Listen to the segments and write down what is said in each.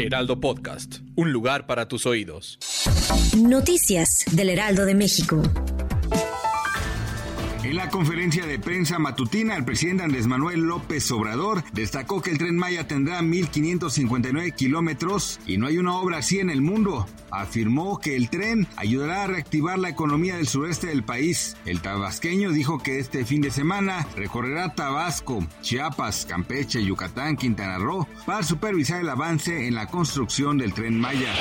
Heraldo Podcast, un lugar para tus oídos. Noticias del Heraldo de México. En la conferencia de prensa matutina, el presidente Andrés Manuel López Obrador destacó que el tren Maya tendrá 1.559 kilómetros y no hay una obra así en el mundo. Afirmó que el tren ayudará a reactivar la economía del sureste del país. El tabasqueño dijo que este fin de semana recorrerá Tabasco, Chiapas, Campeche, Yucatán, Quintana Roo para supervisar el avance en la construcción del tren Maya.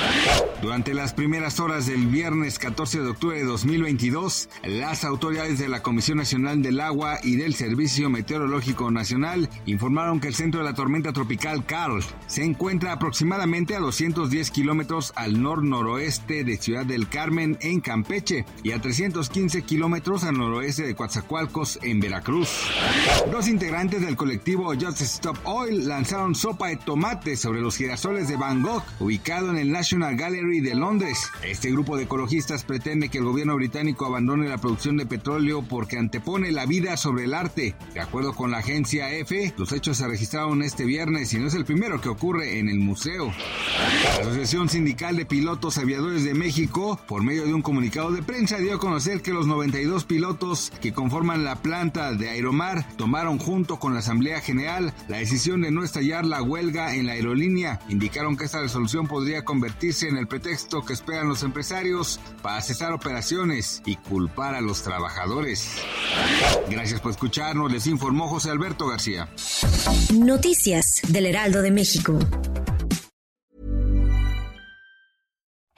Durante las primeras horas del viernes 14 de octubre de 2022, las autoridades de la Comisión Nacional del Agua y del Servicio Meteorológico Nacional informaron que el centro de la tormenta tropical Carl se encuentra aproximadamente a 210 kilómetros al nor-noroeste de Ciudad del Carmen en Campeche y a 315 kilómetros al noroeste de Coatzacoalcos en Veracruz. Dos integrantes del colectivo Just Stop Oil lanzaron sopa de tomate sobre los girasoles de Van Gogh, ubicado en el National Gallery de Londres. Este grupo de ecologistas pretende que el gobierno británico abandone la producción de petróleo porque antepone la vida sobre el arte. De acuerdo con la agencia EFE, los hechos se registraron este viernes y no es el primero que ocurre en el museo. La Asociación Sindical de Pilotos Aviadores de México, por medio de un comunicado de prensa, dio a conocer que los 92 pilotos que conforman la planta de Aeromar tomaron junto con la Asamblea General la decisión de no estallar la huelga en la aerolínea. Indicaron que esta resolución podría convertirse en el pretexto que esperan los empresarios para cesar operaciones y culpar a los trabajadores. Gracias por escucharnos, les informó José Alberto García. Noticias del Heraldo de México.